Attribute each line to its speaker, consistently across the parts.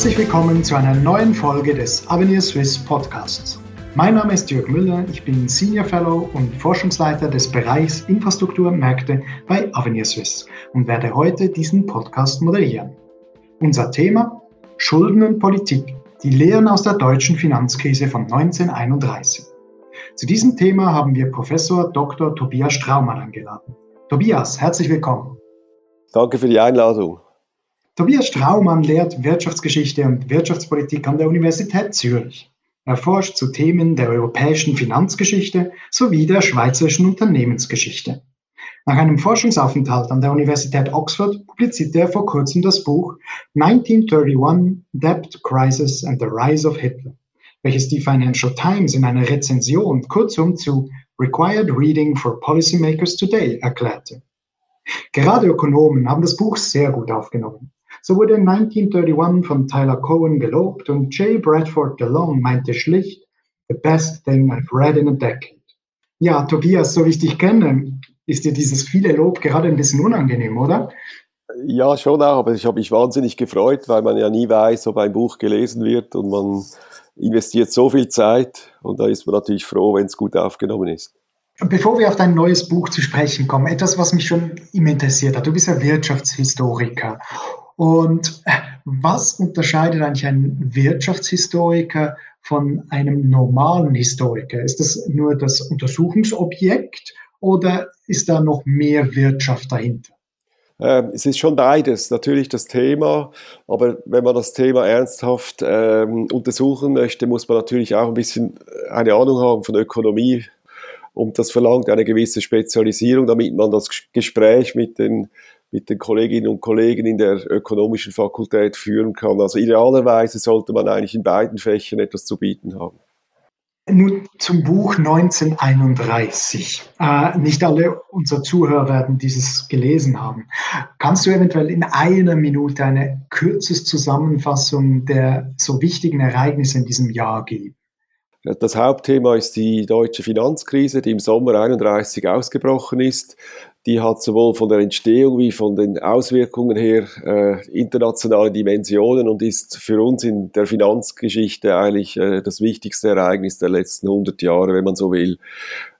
Speaker 1: Herzlich willkommen zu einer neuen Folge des Avenir Swiss Podcasts. Mein Name ist Jörg Müller, ich bin Senior Fellow und Forschungsleiter des Bereichs Infrastrukturmärkte bei Avenir Swiss und werde heute diesen Podcast moderieren. Unser Thema Schulden und Politik, die Lehren aus der deutschen Finanzkrise von 1931. Zu diesem Thema haben wir Professor Dr. Tobias Straumann eingeladen. Tobias, herzlich willkommen.
Speaker 2: Danke für die Einladung.
Speaker 1: Tobias Straumann lehrt Wirtschaftsgeschichte und Wirtschaftspolitik an der Universität Zürich. Er forscht zu Themen der europäischen Finanzgeschichte sowie der schweizerischen Unternehmensgeschichte. Nach einem Forschungsaufenthalt an der Universität Oxford publizierte er vor kurzem das Buch 1931 Debt Crisis and the Rise of Hitler, welches die Financial Times in einer Rezension kurzum zu Required Reading for Policymakers Today erklärte. Gerade Ökonomen haben das Buch sehr gut aufgenommen. So wurde 1931 von Tyler Cohen gelobt und J. Bradford DeLong meinte schlicht, the best thing I've read in a decade. Ja, Tobias, so wie ich dich kenne, ist dir dieses viele Lob gerade ein bisschen unangenehm, oder?
Speaker 2: Ja, schon auch, aber ich habe mich wahnsinnig gefreut, weil man ja nie weiß, ob ein Buch gelesen wird und man investiert so viel Zeit und da ist man natürlich froh, wenn es gut aufgenommen ist.
Speaker 1: Bevor wir auf dein neues Buch zu sprechen kommen, etwas, was mich schon immer interessiert hat. Du bist ja Wirtschaftshistoriker und äh, was unterscheidet eigentlich ein Wirtschaftshistoriker von einem normalen Historiker? Ist das nur das Untersuchungsobjekt oder ist da noch mehr Wirtschaft dahinter?
Speaker 2: Ähm, es ist schon beides, natürlich das Thema, aber wenn man das Thema ernsthaft ähm, untersuchen möchte, muss man natürlich auch ein bisschen eine Ahnung haben von Ökonomie und das verlangt eine gewisse Spezialisierung, damit man das Gespräch mit den mit den Kolleginnen und Kollegen in der ökonomischen Fakultät führen kann. Also idealerweise sollte man eigentlich in beiden Fächern etwas zu bieten haben.
Speaker 1: Nun zum Buch 1931. Äh, nicht alle unserer Zuhörer werden dieses gelesen haben. Kannst du eventuell in einer Minute eine kürzeste Zusammenfassung der so wichtigen Ereignisse in diesem Jahr geben?
Speaker 2: Das Hauptthema ist die deutsche Finanzkrise, die im Sommer 31 ausgebrochen ist die hat sowohl von der Entstehung wie von den Auswirkungen her äh, internationale Dimensionen und ist für uns in der Finanzgeschichte eigentlich äh, das wichtigste Ereignis der letzten 100 Jahre, wenn man so will,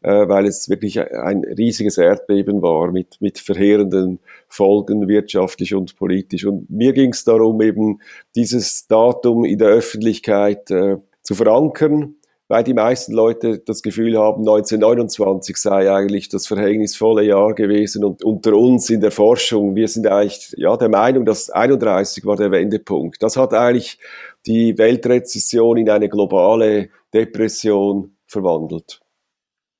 Speaker 2: äh, weil es wirklich ein riesiges Erdbeben war mit, mit verheerenden Folgen wirtschaftlich und politisch. Und mir ging es darum, eben dieses Datum in der Öffentlichkeit äh, zu verankern weil die meisten Leute das Gefühl haben, 1929 sei eigentlich das verhängnisvolle Jahr gewesen und unter uns in der Forschung, wir sind eigentlich ja, der Meinung, dass 31 war der Wendepunkt. Das hat eigentlich die Weltrezession in eine globale Depression verwandelt.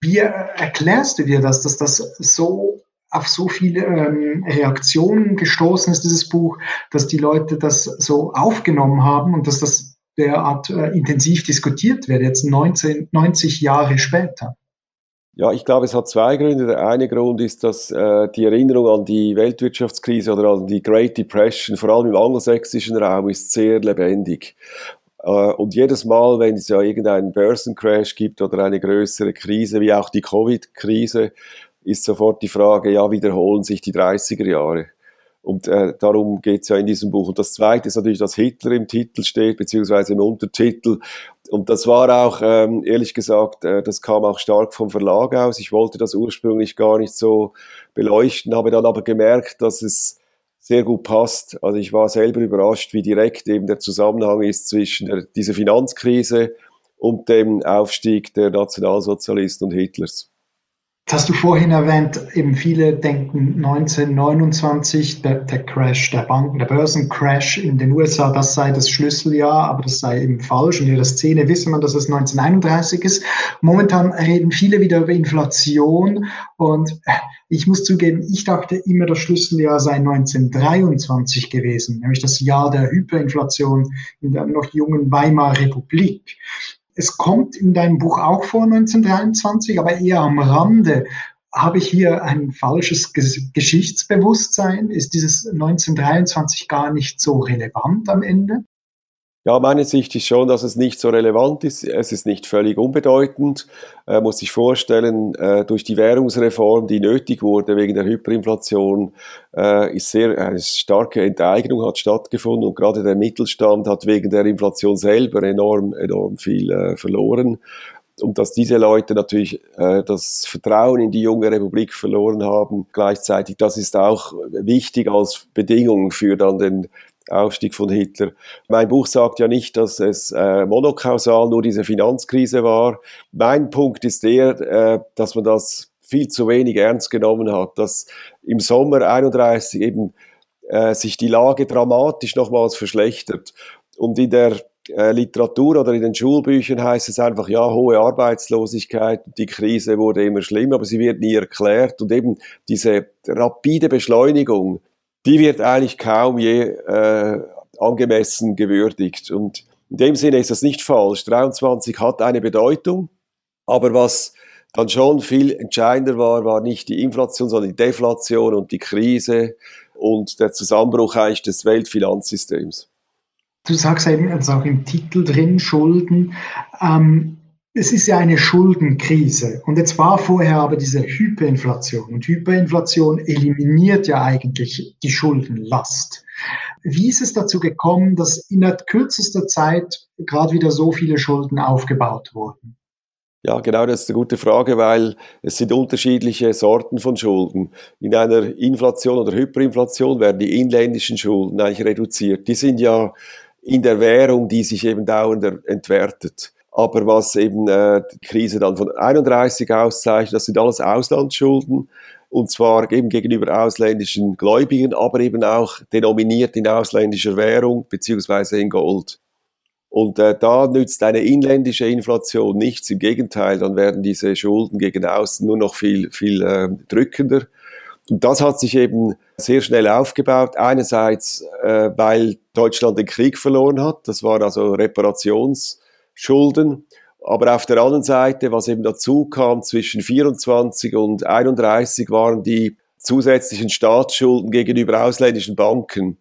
Speaker 1: Wie erklärst du dir das, dass das so auf so viele ähm, Reaktionen gestoßen ist, dieses Buch, dass die Leute das so aufgenommen haben und dass das derart äh, intensiv diskutiert wird, jetzt 19, 90 Jahre später?
Speaker 2: Ja, ich glaube, es hat zwei Gründe. Der eine Grund ist, dass äh, die Erinnerung an die Weltwirtschaftskrise oder an die Great Depression, vor allem im angelsächsischen Raum, ist sehr lebendig. Äh, und jedes Mal, wenn es ja irgendeinen Börsencrash gibt oder eine größere Krise, wie auch die Covid-Krise, ist sofort die Frage, ja, wiederholen sich die 30er Jahre? Und äh, darum geht es ja in diesem Buch. Und das Zweite ist natürlich, dass Hitler im Titel steht, beziehungsweise im Untertitel. Und das war auch, ähm, ehrlich gesagt, äh, das kam auch stark vom Verlag aus. Ich wollte das ursprünglich gar nicht so beleuchten, habe dann aber gemerkt, dass es sehr gut passt. Also ich war selber überrascht, wie direkt eben der Zusammenhang ist zwischen der, dieser Finanzkrise und dem Aufstieg der Nationalsozialisten und Hitlers.
Speaker 1: Das hast du vorhin erwähnt, eben viele denken 1929, der, der Crash der Banken, der Börsencrash in den USA, das sei das Schlüsseljahr, aber das sei eben falsch. Und in der Szene wissen man, dass es 1931 ist. Momentan reden viele wieder über Inflation und ich muss zugeben, ich dachte immer, das Schlüsseljahr sei 1923 gewesen, nämlich das Jahr der Hyperinflation in der noch jungen Weimarer Republik. Es kommt in deinem Buch auch vor 1923, aber eher am Rande. Habe ich hier ein falsches Geschichtsbewusstsein? Ist dieses 1923 gar nicht so relevant am Ende?
Speaker 2: Ja, meine Sicht ist schon, dass es nicht so relevant ist. Es ist nicht völlig unbedeutend. Man muss sich vorstellen, äh, durch die Währungsreform, die nötig wurde wegen der Hyperinflation, äh, ist sehr, eine starke Enteignung hat stattgefunden und gerade der Mittelstand hat wegen der Inflation selber enorm, enorm viel äh, verloren und dass diese Leute natürlich äh, das Vertrauen in die junge Republik verloren haben, gleichzeitig, das ist auch wichtig als Bedingung für dann den Aufstieg von Hitler. Mein Buch sagt ja nicht, dass es äh, monokausal nur diese Finanzkrise war. Mein Punkt ist der, äh, dass man das viel zu wenig ernst genommen hat, dass im Sommer 31 eben äh, sich die Lage dramatisch nochmals verschlechtert. Und in der äh, Literatur oder in den Schulbüchern heißt es einfach, ja, hohe Arbeitslosigkeit, die Krise wurde immer schlimmer, aber sie wird nie erklärt. Und eben diese rapide Beschleunigung, die wird eigentlich kaum je äh, angemessen gewürdigt. Und in dem Sinne ist das nicht falsch. 23 hat eine Bedeutung, aber was dann schon viel entscheidender war, war nicht die Inflation, sondern die Deflation und die Krise und der Zusammenbruch eigentlich des Weltfinanzsystems.
Speaker 1: Du sagst eben also auch im Titel drin, Schulden. Ähm, es ist ja eine Schuldenkrise. Und jetzt war vorher aber diese Hyperinflation. Und Hyperinflation eliminiert ja eigentlich die Schuldenlast. Wie ist es dazu gekommen, dass innerhalb kürzester Zeit gerade wieder so viele Schulden aufgebaut wurden?
Speaker 2: Ja, genau, das ist eine gute Frage, weil es sind unterschiedliche Sorten von Schulden. In einer Inflation oder Hyperinflation werden die inländischen Schulden eigentlich reduziert. Die sind ja in der Währung, die sich eben dauernd entwertet. Aber was eben äh, die Krise dann von 31 auszeichnet, das sind alles Auslandsschulden. Und zwar eben gegenüber ausländischen Gläubigen, aber eben auch denominiert in ausländischer Währung beziehungsweise in Gold. Und äh, da nützt eine inländische Inflation nichts. Im Gegenteil, dann werden diese Schulden gegen außen nur noch viel, viel äh, drückender. Und das hat sich eben sehr schnell aufgebaut. Einerseits, äh, weil Deutschland den Krieg verloren hat. Das waren also Reparationsschulden. Aber auf der anderen Seite, was eben dazu kam, zwischen 24 und 31 waren die zusätzlichen Staatsschulden gegenüber ausländischen Banken.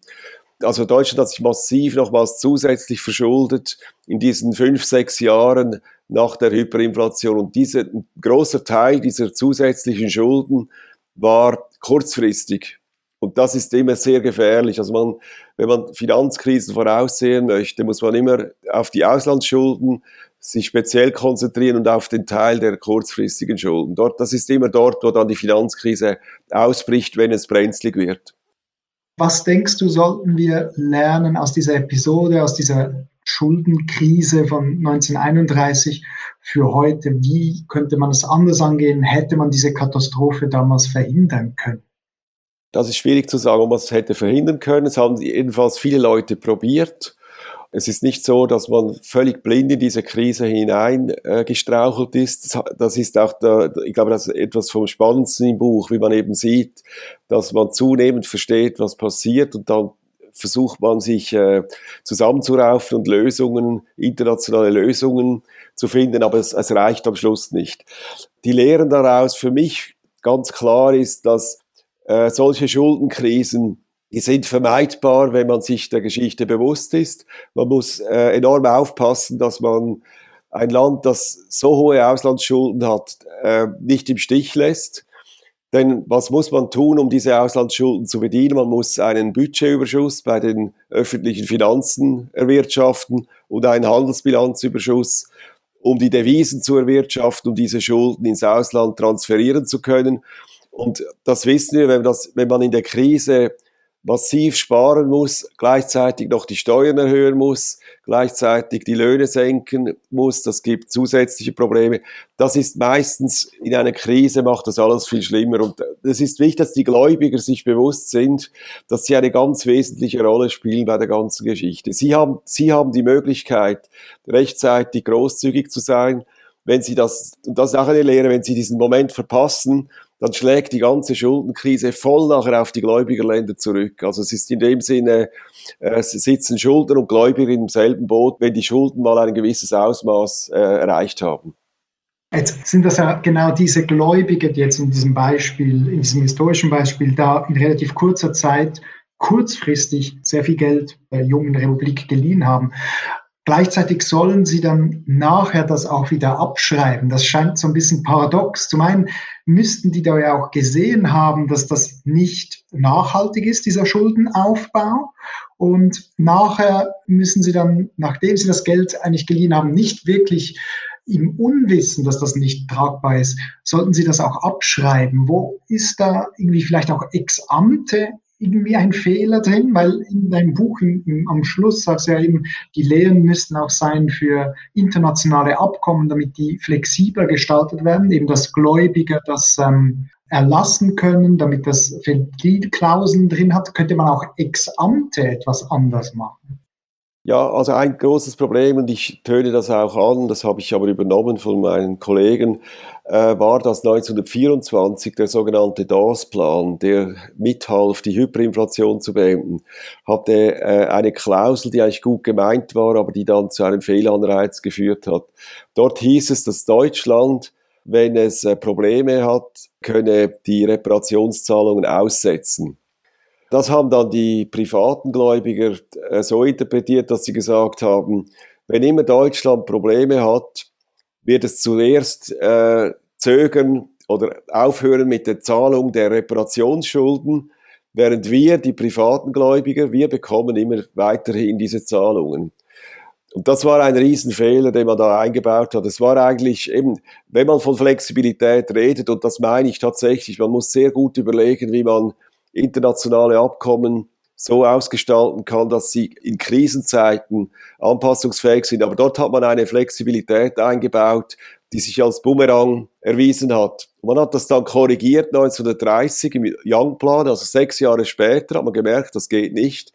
Speaker 2: Also Deutschland hat sich massiv nochmals zusätzlich verschuldet in diesen fünf, sechs Jahren nach der Hyperinflation. Und dieser großer Teil dieser zusätzlichen Schulden war kurzfristig. Und das ist immer sehr gefährlich. Also man, wenn man Finanzkrisen voraussehen möchte, muss man immer auf die Auslandsschulden sich speziell konzentrieren und auf den Teil der kurzfristigen Schulden. Dort, das ist immer dort, wo dann die Finanzkrise ausbricht, wenn es brenzlig wird.
Speaker 1: Was denkst du, sollten wir lernen aus dieser Episode, aus dieser Schuldenkrise von 1931 für heute? Wie könnte man es anders angehen? Hätte man diese Katastrophe damals verhindern können?
Speaker 2: Das ist schwierig zu sagen, ob man es hätte verhindern können. Es haben jedenfalls viele Leute probiert. Es ist nicht so, dass man völlig blind in diese Krise hinein äh, ist. Das ist auch, der, ich glaube, das ist etwas vom Spannendsten im Buch, wie man eben sieht, dass man zunehmend versteht, was passiert und dann versucht man sich äh, zusammenzuraufen und Lösungen, internationale Lösungen zu finden, aber es, es reicht am Schluss nicht. Die Lehren daraus für mich ganz klar ist, dass äh, solche Schuldenkrisen die sind vermeidbar, wenn man sich der Geschichte bewusst ist. Man muss äh, enorm aufpassen, dass man ein Land, das so hohe Auslandsschulden hat, äh, nicht im Stich lässt. Denn was muss man tun, um diese Auslandsschulden zu bedienen? Man muss einen Budgetüberschuss bei den öffentlichen Finanzen erwirtschaften und einen Handelsbilanzüberschuss, um die Devisen zu erwirtschaften, um diese Schulden ins Ausland transferieren zu können. Und das wissen wir, wenn, das, wenn man in der Krise massiv sparen muss, gleichzeitig noch die Steuern erhöhen muss, gleichzeitig die Löhne senken muss, das gibt zusätzliche Probleme. Das ist meistens in einer Krise macht das alles viel schlimmer und es ist wichtig, dass die Gläubiger sich bewusst sind, dass sie eine ganz wesentliche Rolle spielen bei der ganzen Geschichte. Sie haben, sie haben die Möglichkeit, rechtzeitig großzügig zu sein, wenn sie das, und das ist auch eine Lehre, wenn sie diesen Moment verpassen, dann schlägt die ganze Schuldenkrise voll nachher auf die Gläubigerländer zurück. Also es ist in dem Sinne, äh, es sitzen Schuldner und Gläubiger im selben Boot, wenn die Schulden mal ein gewisses Ausmaß äh, erreicht haben.
Speaker 1: Jetzt sind das ja genau diese Gläubiger, die jetzt in diesem Beispiel, in diesem historischen Beispiel da in relativ kurzer Zeit kurzfristig sehr viel Geld der jungen Republik geliehen haben. Gleichzeitig sollen sie dann nachher das auch wieder abschreiben. Das scheint so ein bisschen paradox. Zum einen müssten die da ja auch gesehen haben, dass das nicht nachhaltig ist, dieser Schuldenaufbau. Und nachher müssen sie dann, nachdem sie das Geld eigentlich geliehen haben, nicht wirklich im Unwissen, dass das nicht tragbar ist, sollten Sie das auch abschreiben. Wo ist da irgendwie vielleicht auch ex ante irgendwie ein Fehler drin? Weil in deinem Buch im, im, am Schluss sagst du ja eben, die Lehren müssten auch sein für internationale Abkommen, damit die flexibler gestaltet werden, eben dass Gläubiger das ähm, erlassen können, damit das Ventilklauseln drin hat, könnte man auch ex ante etwas anders machen.
Speaker 2: Ja, also ein großes Problem, und ich töne das auch an, das habe ich aber übernommen von meinen Kollegen, war, dass 1924 der sogenannte DAS-Plan, der mithalf, die Hyperinflation zu beenden, hatte äh, eine Klausel, die eigentlich gut gemeint war, aber die dann zu einem Fehlanreiz geführt hat. Dort hieß es, dass Deutschland, wenn es äh, Probleme hat, könne die Reparationszahlungen aussetzen. Das haben dann die privaten Gläubiger äh, so interpretiert, dass sie gesagt haben, wenn immer Deutschland Probleme hat, wird es zuerst äh, zögern oder aufhören mit der Zahlung der Reparationsschulden, während wir, die privaten Gläubiger, wir bekommen immer weiterhin diese Zahlungen. Und das war ein Riesenfehler, den man da eingebaut hat. Es war eigentlich eben, wenn man von Flexibilität redet, und das meine ich tatsächlich, man muss sehr gut überlegen, wie man internationale Abkommen so ausgestalten kann, dass sie in Krisenzeiten anpassungsfähig sind. Aber dort hat man eine Flexibilität eingebaut, die sich als Bumerang erwiesen hat. Man hat das dann korrigiert 1930 im Young-Plan, also sechs Jahre später hat man gemerkt, das geht nicht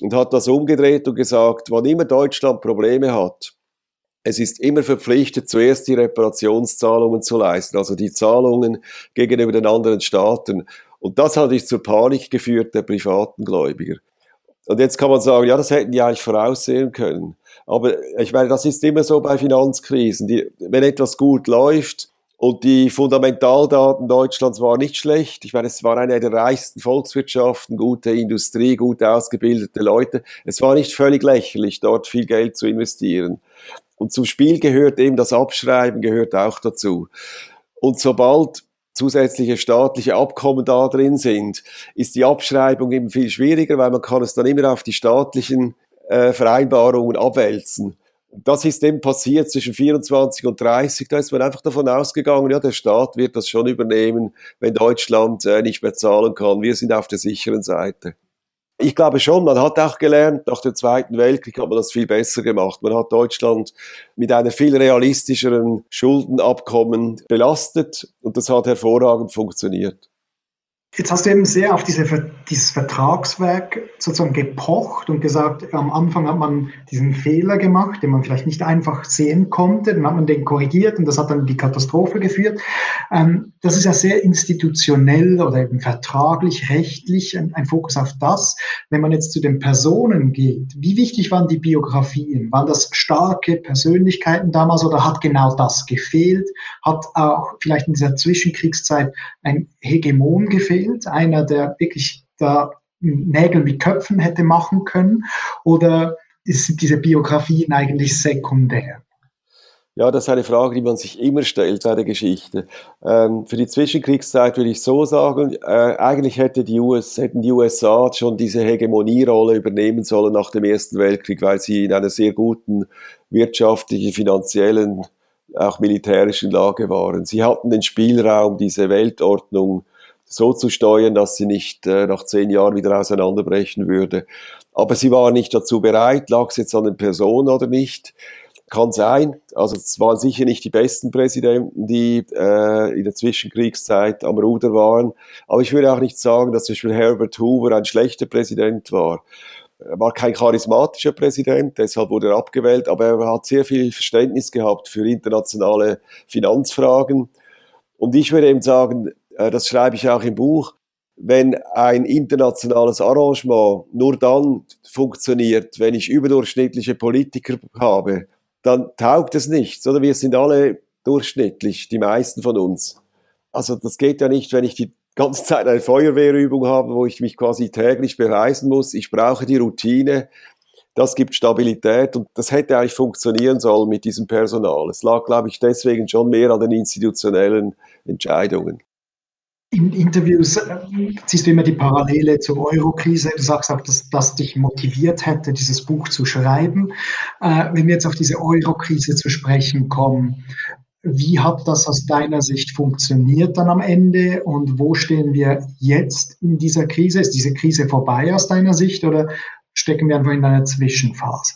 Speaker 2: und hat das umgedreht und gesagt, wann immer Deutschland Probleme hat, es ist immer verpflichtet, zuerst die Reparationszahlungen zu leisten, also die Zahlungen gegenüber den anderen Staaten. Und das hat sich zur Panik geführt der privaten Gläubiger. Und jetzt kann man sagen, ja, das hätten die eigentlich voraussehen können. Aber ich meine, das ist immer so bei Finanzkrisen. Die, wenn etwas gut läuft und die Fundamentaldaten Deutschlands waren nicht schlecht. Ich meine, es war eine der reichsten Volkswirtschaften, gute Industrie, gut ausgebildete Leute. Es war nicht völlig lächerlich, dort viel Geld zu investieren. Und zum Spiel gehört eben das Abschreiben, gehört auch dazu. Und sobald zusätzliche staatliche Abkommen da drin sind, ist die Abschreibung eben viel schwieriger, weil man kann es dann immer auf die staatlichen äh, Vereinbarungen abwälzen. Das ist eben passiert zwischen 24 und 30. Da ist man einfach davon ausgegangen, ja, der Staat wird das schon übernehmen, wenn Deutschland äh, nicht mehr zahlen kann. Wir sind auf der sicheren Seite. Ich glaube schon, man hat auch gelernt, nach dem Zweiten Weltkrieg hat man das viel besser gemacht. Man hat Deutschland mit einer viel realistischeren Schuldenabkommen belastet und das hat hervorragend funktioniert.
Speaker 1: Jetzt hast du eben sehr auf diese, dieses Vertragswerk sozusagen gepocht und gesagt, am Anfang hat man diesen Fehler gemacht, den man vielleicht nicht einfach sehen konnte, dann hat man den korrigiert und das hat dann die Katastrophe geführt. Ähm, das ist ja sehr institutionell oder eben vertraglich, rechtlich ein, ein Fokus auf das. Wenn man jetzt zu den Personen geht, wie wichtig waren die Biografien? Waren das starke Persönlichkeiten damals oder hat genau das gefehlt? Hat auch vielleicht in dieser Zwischenkriegszeit ein Hegemon gefehlt? Fehlt, einer, der wirklich da Nägel mit Köpfen hätte machen können, oder sind diese Biografien eigentlich sekundär?
Speaker 2: Ja, das ist eine Frage, die man sich immer stellt bei der Geschichte. Ähm, für die Zwischenkriegszeit würde ich so sagen, äh, eigentlich hätte die US, hätten die USA schon diese Hegemonierolle übernehmen sollen nach dem Ersten Weltkrieg, weil sie in einer sehr guten wirtschaftlichen, finanziellen, auch militärischen Lage waren. Sie hatten den Spielraum, diese Weltordnung so zu steuern, dass sie nicht äh, nach zehn Jahren wieder auseinanderbrechen würde. Aber sie war nicht dazu bereit, lag es jetzt an den Personen oder nicht. Kann sein. Also es waren sicher nicht die besten Präsidenten, die äh, in der Zwischenkriegszeit am Ruder waren. Aber ich würde auch nicht sagen, dass zum Beispiel Herbert Hoover ein schlechter Präsident war. Er war kein charismatischer Präsident, deshalb wurde er abgewählt, aber er hat sehr viel Verständnis gehabt für internationale Finanzfragen. Und ich würde eben sagen, das schreibe ich auch im Buch, wenn ein internationales Arrangement nur dann funktioniert, wenn ich überdurchschnittliche Politiker habe, dann taugt es nichts, oder? Wir sind alle durchschnittlich, die meisten von uns. Also das geht ja nicht, wenn ich die ganze Zeit eine Feuerwehrübung habe, wo ich mich quasi täglich beweisen muss. Ich brauche die Routine. Das gibt Stabilität und das hätte eigentlich funktionieren sollen mit diesem Personal. Es lag, glaube ich, deswegen schon mehr an den institutionellen Entscheidungen.
Speaker 1: In Interviews äh, siehst du immer die Parallele zur Euro-Krise. Du sagst auch, dass das dich motiviert hätte, dieses Buch zu schreiben. Äh, wenn wir jetzt auf diese Euro-Krise zu sprechen kommen, wie hat das aus deiner Sicht funktioniert dann am Ende und wo stehen wir jetzt in dieser Krise? Ist diese Krise vorbei aus deiner Sicht oder stecken wir einfach in einer Zwischenphase?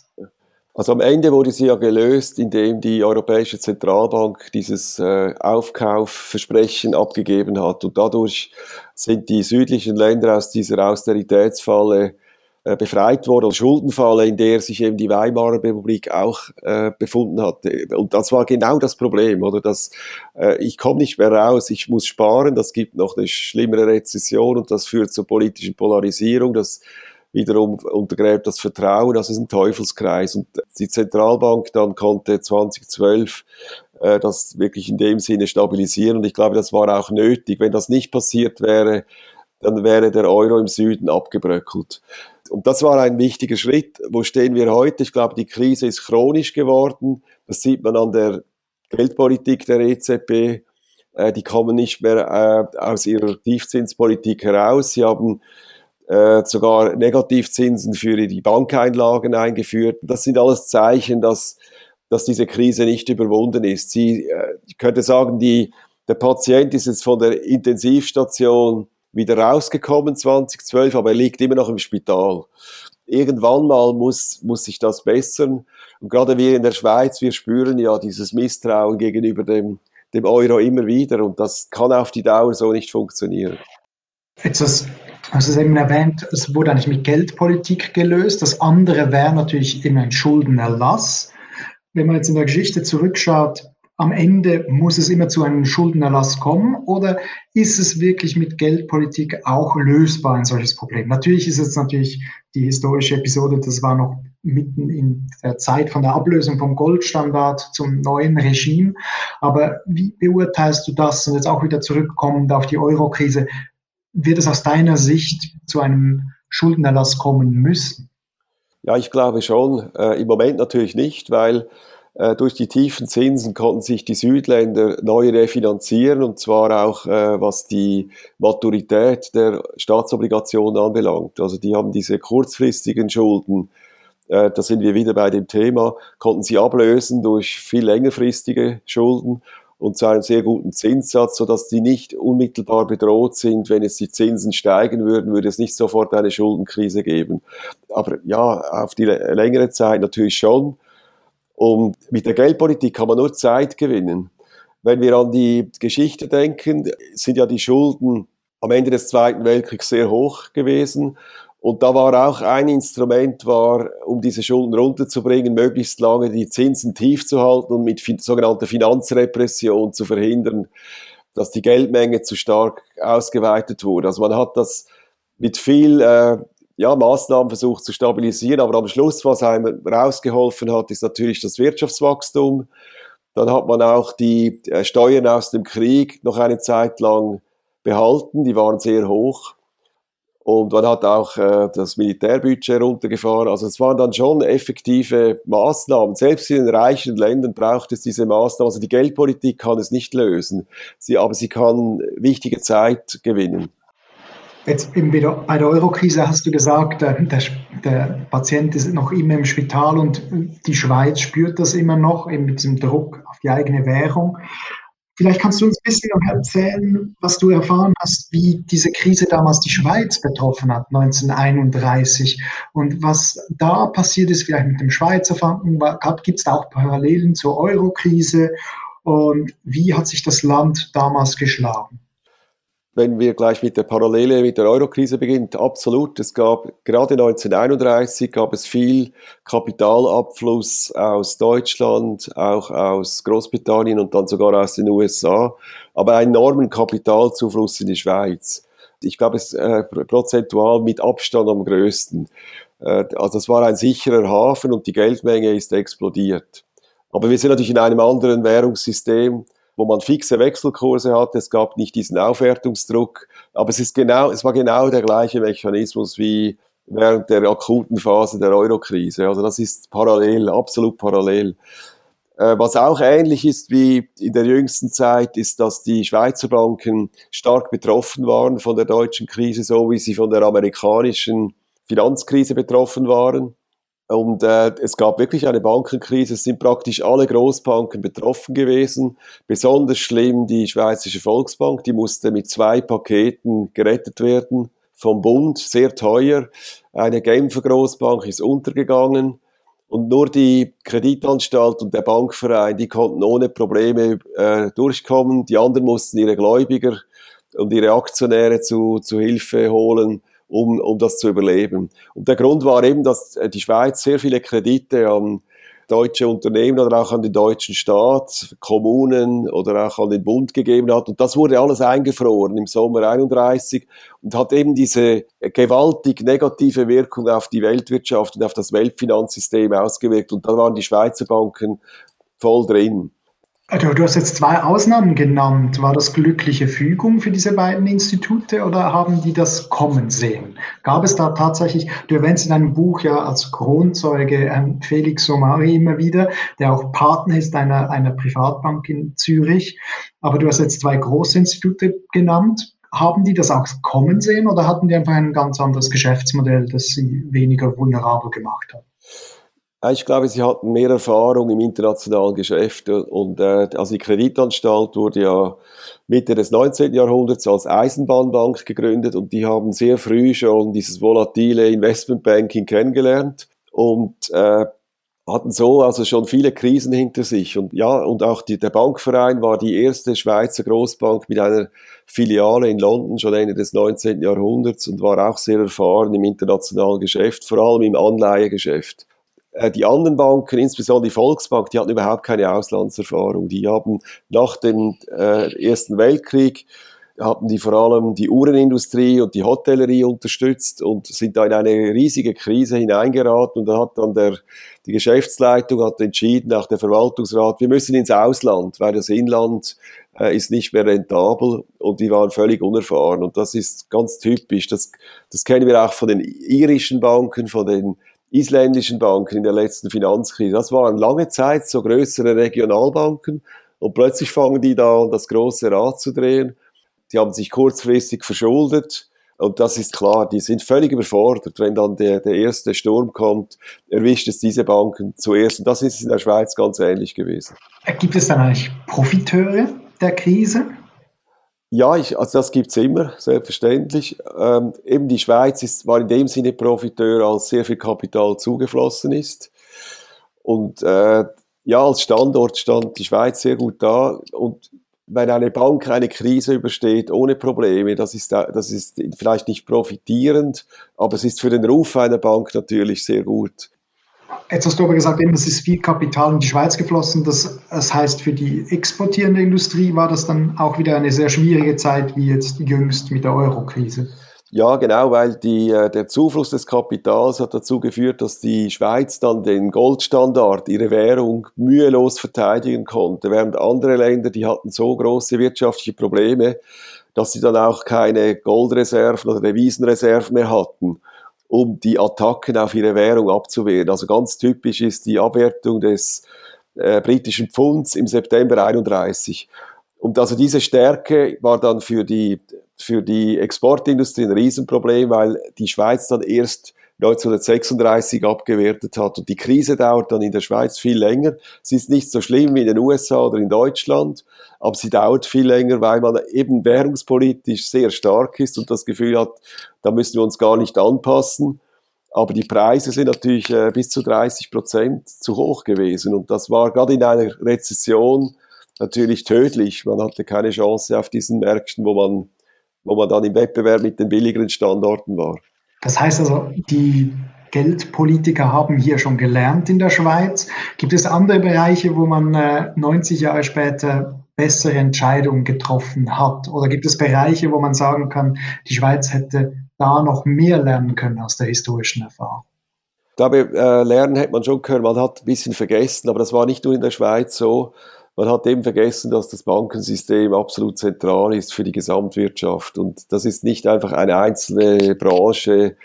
Speaker 2: Also am Ende wurde sie ja gelöst, indem die Europäische Zentralbank dieses äh, Aufkaufversprechen abgegeben hat und dadurch sind die südlichen Länder aus dieser Austeritätsfalle äh, befreit oder Schuldenfalle, in der sich eben die Weimarer Republik auch äh, befunden hatte. Und das war genau das Problem, oder? Dass, äh, ich komme nicht mehr raus, ich muss sparen, das gibt noch eine schlimmere Rezession und das führt zur politischen Polarisierung, das wiederum untergräbt das Vertrauen, das ist ein Teufelskreis. Und die Zentralbank dann konnte 2012 äh, das wirklich in dem Sinne stabilisieren und ich glaube, das war auch nötig. Wenn das nicht passiert wäre, dann wäre der Euro im Süden abgebröckelt. Und das war ein wichtiger Schritt. Wo stehen wir heute? Ich glaube, die Krise ist chronisch geworden. Das sieht man an der Geldpolitik der EZB. Äh, die kommen nicht mehr äh, aus ihrer Tiefzinspolitik heraus. Sie haben äh, sogar Negativzinsen für die Bankeinlagen eingeführt. Das sind alles Zeichen, dass, dass diese Krise nicht überwunden ist. Sie, ich könnte sagen, die, der Patient ist jetzt von der Intensivstation wieder rausgekommen 2012, aber er liegt immer noch im Spital. Irgendwann mal muss, muss sich das bessern. Und gerade wir in der Schweiz, wir spüren ja dieses Misstrauen gegenüber dem, dem Euro immer wieder und das kann auf die Dauer so nicht funktionieren.
Speaker 1: Jetzt hast, du es eben erwähnt, es wurde eigentlich mit Geldpolitik gelöst. Das andere wäre natürlich immer ein Schuldenerlass. Wenn man jetzt in der Geschichte zurückschaut, am Ende muss es immer zu einem Schuldenerlass kommen oder ist es wirklich mit Geldpolitik auch lösbar, ein solches Problem? Natürlich ist es natürlich die historische Episode, das war noch mitten in der Zeit von der Ablösung vom Goldstandard zum neuen Regime. Aber wie beurteilst du das? Und jetzt auch wieder zurückkommend auf die Euro-Krise. Wird es aus deiner Sicht zu einem Schuldenerlass kommen müssen?
Speaker 2: Ja, ich glaube schon. Äh, Im Moment natürlich nicht, weil äh, durch die tiefen Zinsen konnten sich die Südländer neu refinanzieren und zwar auch äh, was die Maturität der Staatsobligationen anbelangt. Also die haben diese kurzfristigen Schulden, äh, da sind wir wieder bei dem Thema, konnten sie ablösen durch viel längerfristige Schulden und zu einem sehr guten Zinssatz, sodass die nicht unmittelbar bedroht sind. Wenn jetzt die Zinsen steigen würden, würde es nicht sofort eine Schuldenkrise geben. Aber ja, auf die längere Zeit natürlich schon. Und mit der Geldpolitik kann man nur Zeit gewinnen. Wenn wir an die Geschichte denken, sind ja die Schulden am Ende des Zweiten Weltkriegs sehr hoch gewesen. Und da war auch ein Instrument, war, um diese Schulden runterzubringen, möglichst lange die Zinsen tief zu halten und mit sogenannter Finanzrepression zu verhindern, dass die Geldmenge zu stark ausgeweitet wurde. Also man hat das mit viel äh, ja, Maßnahmen versucht zu stabilisieren, aber am Schluss, was einem rausgeholfen hat, ist natürlich das Wirtschaftswachstum. Dann hat man auch die äh, Steuern aus dem Krieg noch eine Zeit lang behalten, die waren sehr hoch. Und man hat auch äh, das Militärbudget runtergefahren. Also es waren dann schon effektive Maßnahmen. Selbst in den reichen Ländern braucht es diese Maßnahmen. Also die Geldpolitik kann es nicht lösen, sie, aber sie kann wichtige Zeit gewinnen.
Speaker 1: Jetzt bei der Eurokrise hast du gesagt, der, der, der, Patient ist noch immer im Spital und die Schweiz spürt das immer noch eben mit diesem Druck auf die eigene Währung. Vielleicht kannst du uns ein bisschen erzählen, was du erfahren hast, wie diese Krise damals die Schweiz betroffen hat, 1931, und was da passiert ist, vielleicht mit dem Schweizer Franken. Gibt es da auch Parallelen zur Eurokrise? Und wie hat sich das Land damals geschlagen?
Speaker 2: Wenn wir gleich mit der Parallele mit der Eurokrise beginnen, absolut. Es gab gerade 1931 gab es viel Kapitalabfluss aus Deutschland, auch aus Großbritannien und dann sogar aus den USA, aber einen enormen Kapitalzufluss in die Schweiz. Ich glaube, es äh, prozentual mit Abstand am größten. Äh, also es war ein sicherer Hafen und die Geldmenge ist explodiert. Aber wir sind natürlich in einem anderen Währungssystem wo man fixe Wechselkurse hatte. Es gab nicht diesen Aufwertungsdruck, aber es ist genau, es war genau der gleiche Mechanismus wie während der akuten Phase der Eurokrise. Also das ist parallel, absolut parallel. Äh, was auch ähnlich ist wie in der jüngsten Zeit, ist, dass die Schweizer Banken stark betroffen waren von der deutschen Krise, so wie sie von der amerikanischen Finanzkrise betroffen waren. Und äh, es gab wirklich eine Bankenkrise. Es sind praktisch alle Großbanken betroffen gewesen. Besonders schlimm die Schweizerische Volksbank. Die musste mit zwei Paketen gerettet werden vom Bund. Sehr teuer. Eine Genfer Großbank ist untergegangen. Und nur die Kreditanstalt und der Bankverein, die konnten ohne Probleme äh, durchkommen. Die anderen mussten ihre Gläubiger und ihre Aktionäre zu, zu Hilfe holen um, um das zu überleben. Und der Grund war eben, dass äh, die Schweiz sehr viele Kredite an deutsche Unternehmen oder auch an den deutschen Staat, Kommunen oder auch an den Bund gegeben hat. Und das wurde alles eingefroren im Sommer 31 und hat eben diese gewaltig negative Wirkung auf die Weltwirtschaft und auf das Weltfinanzsystem ausgewirkt. Und da waren die Schweizer Banken voll drin.
Speaker 1: Also, du hast jetzt zwei Ausnahmen genannt. War das glückliche Fügung für diese beiden Institute oder haben die das kommen sehen? Gab es da tatsächlich, du erwähnst in einem Buch ja als Kronzeuge ähm, Felix Somari immer wieder, der auch Partner ist einer, einer Privatbank in Zürich. Aber du hast jetzt zwei große Institute genannt. Haben die das auch kommen sehen oder hatten die einfach ein ganz anderes Geschäftsmodell, das sie weniger vulnerabel gemacht hat?
Speaker 2: Ich glaube, sie hatten mehr Erfahrung im internationalen Geschäft und äh, also die Kreditanstalt wurde ja Mitte des 19. Jahrhunderts als Eisenbahnbank gegründet und die haben sehr früh schon dieses volatile Investmentbanking kennengelernt und äh, hatten so also schon viele Krisen hinter sich und ja und auch die, der Bankverein war die erste Schweizer Großbank mit einer Filiale in London schon Ende des 19. Jahrhunderts und war auch sehr erfahren im internationalen Geschäft, vor allem im Anleihegeschäft. Äh, die anderen Banken, insbesondere die Volksbank, die hatten überhaupt keine Auslandserfahrung. Die haben nach dem äh, Ersten Weltkrieg hatten die vor allem die Uhrenindustrie und die Hotellerie unterstützt und sind da in eine riesige Krise hineingeraten und da hat dann der, die Geschäftsleitung hat entschieden, auch der Verwaltungsrat, wir müssen ins Ausland, weil das Inland äh, ist nicht mehr rentabel und die waren völlig unerfahren und das ist ganz typisch. Das, das kennen wir auch von den irischen Banken, von den isländischen Banken in der letzten Finanzkrise. Das waren lange Zeit so größere Regionalbanken und plötzlich fangen die da an, das große Rad zu drehen. Die haben sich kurzfristig verschuldet und das ist klar, die sind völlig überfordert. Wenn dann der, der erste Sturm kommt, erwischt es diese Banken zuerst und das ist in der Schweiz ganz ähnlich gewesen.
Speaker 1: Gibt es dann eigentlich Profiteure der Krise?
Speaker 2: Ja, ich, also das gibt's immer, selbstverständlich. Ähm, eben die Schweiz ist, war in dem Sinne Profiteur, als sehr viel Kapital zugeflossen ist. Und äh, ja, als Standort stand die Schweiz sehr gut da. Und wenn eine Bank eine Krise übersteht ohne Probleme, das ist, das ist vielleicht nicht profitierend, aber es ist für den Ruf einer Bank natürlich sehr gut.
Speaker 1: Jetzt hast du aber gesagt, eben, es ist viel Kapital in die Schweiz geflossen. Das, das heißt, für die exportierende Industrie war das dann auch wieder eine sehr schwierige Zeit, wie jetzt jüngst mit der Euro-Krise.
Speaker 2: Ja, genau, weil die, äh, der Zufluss des Kapitals hat dazu geführt, dass die Schweiz dann den Goldstandard, ihre Währung, mühelos verteidigen konnte, während andere Länder, die hatten so große wirtschaftliche Probleme, dass sie dann auch keine Goldreserven oder Devisenreserven mehr hatten um die Attacken auf ihre Währung abzuwehren. Also ganz typisch ist die Abwertung des äh, britischen Pfunds im September 31. Und also diese Stärke war dann für die, für die Exportindustrie ein Riesenproblem, weil die Schweiz dann erst 1936 abgewertet hat. Und die Krise dauert dann in der Schweiz viel länger. Sie ist nicht so schlimm wie in den USA oder in Deutschland, aber sie dauert viel länger, weil man eben währungspolitisch sehr stark ist und das Gefühl hat, da müssen wir uns gar nicht anpassen. Aber die Preise sind natürlich äh, bis zu 30 Prozent zu hoch gewesen. Und das war gerade in einer Rezession natürlich tödlich. Man hatte keine Chance auf diesen Märkten, wo man, wo man dann im Wettbewerb mit den billigeren Standorten war.
Speaker 1: Das heißt also, die Geldpolitiker haben hier schon gelernt in der Schweiz. Gibt es andere Bereiche, wo man äh, 90 Jahre später bessere Entscheidungen getroffen hat? Oder gibt es Bereiche, wo man sagen kann, die Schweiz hätte da noch mehr lernen können aus der historischen Erfahrung?
Speaker 2: Ich glaube, äh, lernen hätte man schon können. Man hat ein bisschen vergessen, aber das war nicht nur in der Schweiz so. Man hat eben vergessen, dass das Bankensystem absolut zentral ist für die Gesamtwirtschaft. Und das ist nicht einfach eine einzelne Branche,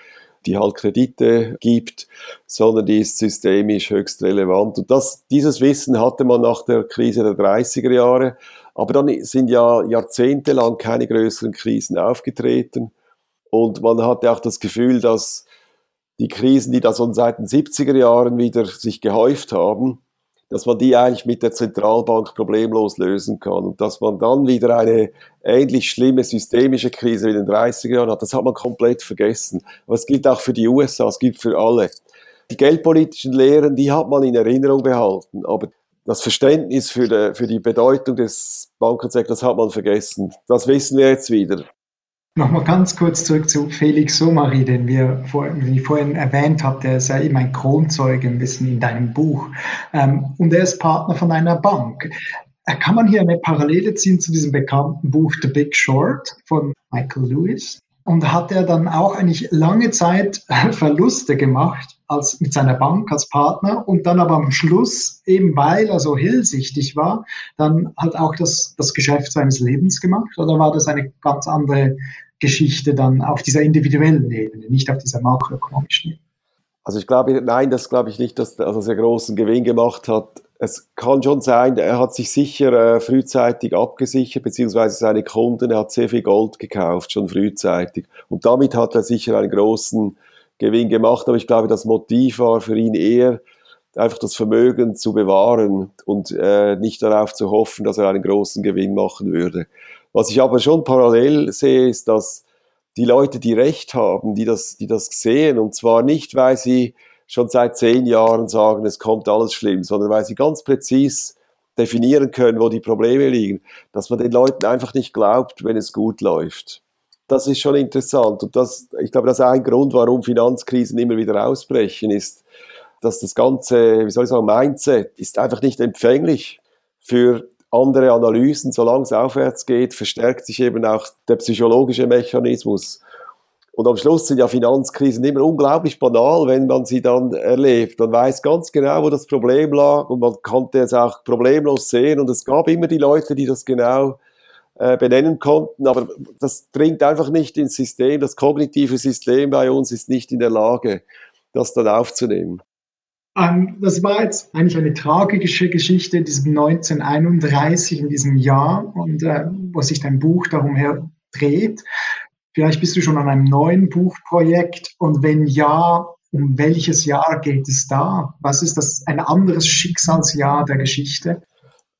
Speaker 2: die halt Kredite gibt, sondern die ist systemisch höchst relevant. Und das, dieses Wissen hatte man nach der Krise der 30er Jahre. Aber dann sind ja jahrzehntelang keine größeren Krisen aufgetreten. Und man hatte auch das Gefühl, dass die Krisen, die da so seit den 70er Jahren wieder sich gehäuft haben, dass man die eigentlich mit der Zentralbank problemlos lösen kann und dass man dann wieder eine ähnlich schlimme systemische Krise wie in den 30er Jahren hat, das hat man komplett vergessen. Aber es gilt auch für die USA, es gilt für alle. Die geldpolitischen Lehren, die hat man in Erinnerung behalten, aber das Verständnis für die, für die Bedeutung des Bankensektors hat man vergessen. Das wissen wir jetzt wieder.
Speaker 1: Nochmal ganz kurz zurück zu Felix Somari, den wir vor, wie vorhin erwähnt habe, der ist ja eben ein Kronzeuge ein bisschen in deinem Buch. Ähm, und er ist Partner von einer Bank. Äh, kann man hier eine Parallele ziehen zu diesem bekannten Buch The Big Short von Michael Lewis? Und hat er dann auch eigentlich lange Zeit Verluste gemacht als mit seiner Bank als Partner und dann aber am Schluss, eben weil er so hellsichtig war, dann hat auch das, das Geschäft seines Lebens gemacht? Oder war das eine ganz andere Geschichte dann auf dieser individuellen Ebene, nicht auf dieser makroökonomischen Ebene?
Speaker 2: Also ich glaube, nein, das glaube ich nicht, dass, dass er großen Gewinn gemacht hat. Es kann schon sein, er hat sich sicher äh, frühzeitig abgesichert, beziehungsweise seine Kunden, er hat sehr viel Gold gekauft, schon frühzeitig. Und damit hat er sicher einen großen Gewinn gemacht, aber ich glaube, das Motiv war für ihn eher, einfach das Vermögen zu bewahren und äh, nicht darauf zu hoffen, dass er einen großen Gewinn machen würde. Was ich aber schon parallel sehe, ist, dass die Leute, die Recht haben, die das, die das sehen, und zwar nicht, weil sie schon seit zehn Jahren sagen, es kommt alles schlimm, sondern weil sie ganz präzis definieren können, wo die Probleme liegen, dass man den Leuten einfach nicht glaubt, wenn es gut läuft. Das ist schon interessant und das, ich glaube, das ist ein Grund, warum Finanzkrisen immer wieder ausbrechen, ist, dass das ganze, wie soll ich sagen, Mindset ist einfach nicht empfänglich für andere Analysen, solange es aufwärts geht, verstärkt sich eben auch der psychologische Mechanismus. Und am Schluss sind ja Finanzkrisen immer unglaublich banal, wenn man sie dann erlebt. Man weiß ganz genau, wo das Problem lag und man konnte es auch problemlos sehen. Und es gab immer die Leute, die das genau äh, benennen konnten, aber das dringt einfach nicht ins System. Das kognitive System bei uns ist nicht in der Lage, das dann aufzunehmen.
Speaker 1: Ähm, das war jetzt eigentlich eine tragische Geschichte in diesem 1931, in diesem Jahr, und äh, wo sich dein Buch darum her dreht. Vielleicht bist du schon an einem neuen Buchprojekt und wenn ja, um welches Jahr geht es da? Was ist das ein anderes Schicksalsjahr der Geschichte?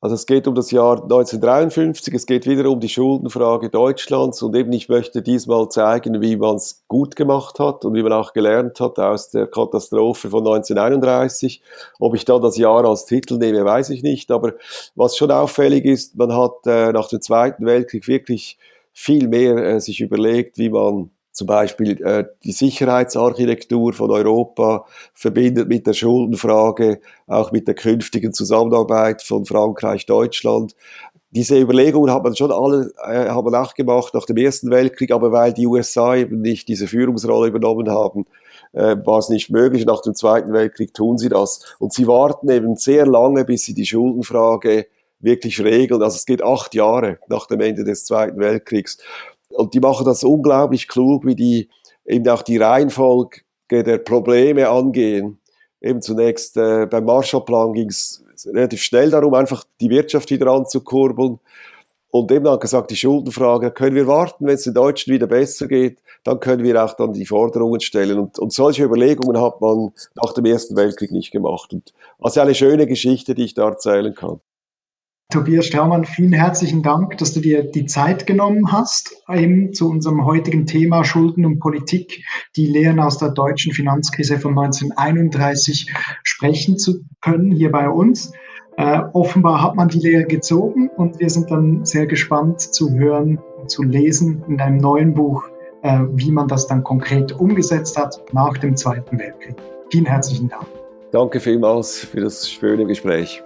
Speaker 2: Also es geht um das Jahr 1953, es geht wieder um die Schuldenfrage Deutschlands und eben ich möchte diesmal zeigen, wie man es gut gemacht hat und wie man auch gelernt hat aus der Katastrophe von 1931. Ob ich da das Jahr als Titel nehme, weiß ich nicht, aber was schon auffällig ist, man hat äh, nach dem Zweiten Weltkrieg wirklich viel mehr äh, sich überlegt, wie man zum Beispiel äh, die Sicherheitsarchitektur von Europa verbindet mit der Schuldenfrage, auch mit der künftigen Zusammenarbeit von Frankreich, Deutschland. Diese Überlegungen hat man schon alle äh, haben nachgemacht nach dem Ersten Weltkrieg, aber weil die USA eben nicht diese Führungsrolle übernommen haben, äh, war es nicht möglich. Nach dem Zweiten Weltkrieg tun sie das. Und sie warten eben sehr lange, bis sie die Schuldenfrage wirklich regeln. Also es geht acht Jahre nach dem Ende des Zweiten Weltkriegs. Und die machen das unglaublich klug, wie die eben auch die Reihenfolge der Probleme angehen. Eben zunächst äh, beim Marshallplan ging es relativ schnell darum, einfach die Wirtschaft wieder anzukurbeln. Und eben dann gesagt, die Schuldenfrage, können wir warten, wenn es den Deutschen wieder besser geht, dann können wir auch dann die Forderungen stellen. Und, und solche Überlegungen hat man nach dem Ersten Weltkrieg nicht gemacht. Und also eine schöne Geschichte, die ich da erzählen kann.
Speaker 1: Tobias Stermann, vielen herzlichen Dank, dass du dir die Zeit genommen hast, eben zu unserem heutigen Thema Schulden und Politik, die Lehren aus der deutschen Finanzkrise von 1931 sprechen zu können hier bei uns. Äh, offenbar hat man die Lehre gezogen und wir sind dann sehr gespannt zu hören, zu lesen in deinem neuen Buch, äh, wie man das dann konkret umgesetzt hat nach dem Zweiten Weltkrieg. Vielen herzlichen Dank.
Speaker 2: Danke vielmals für das schöne Gespräch.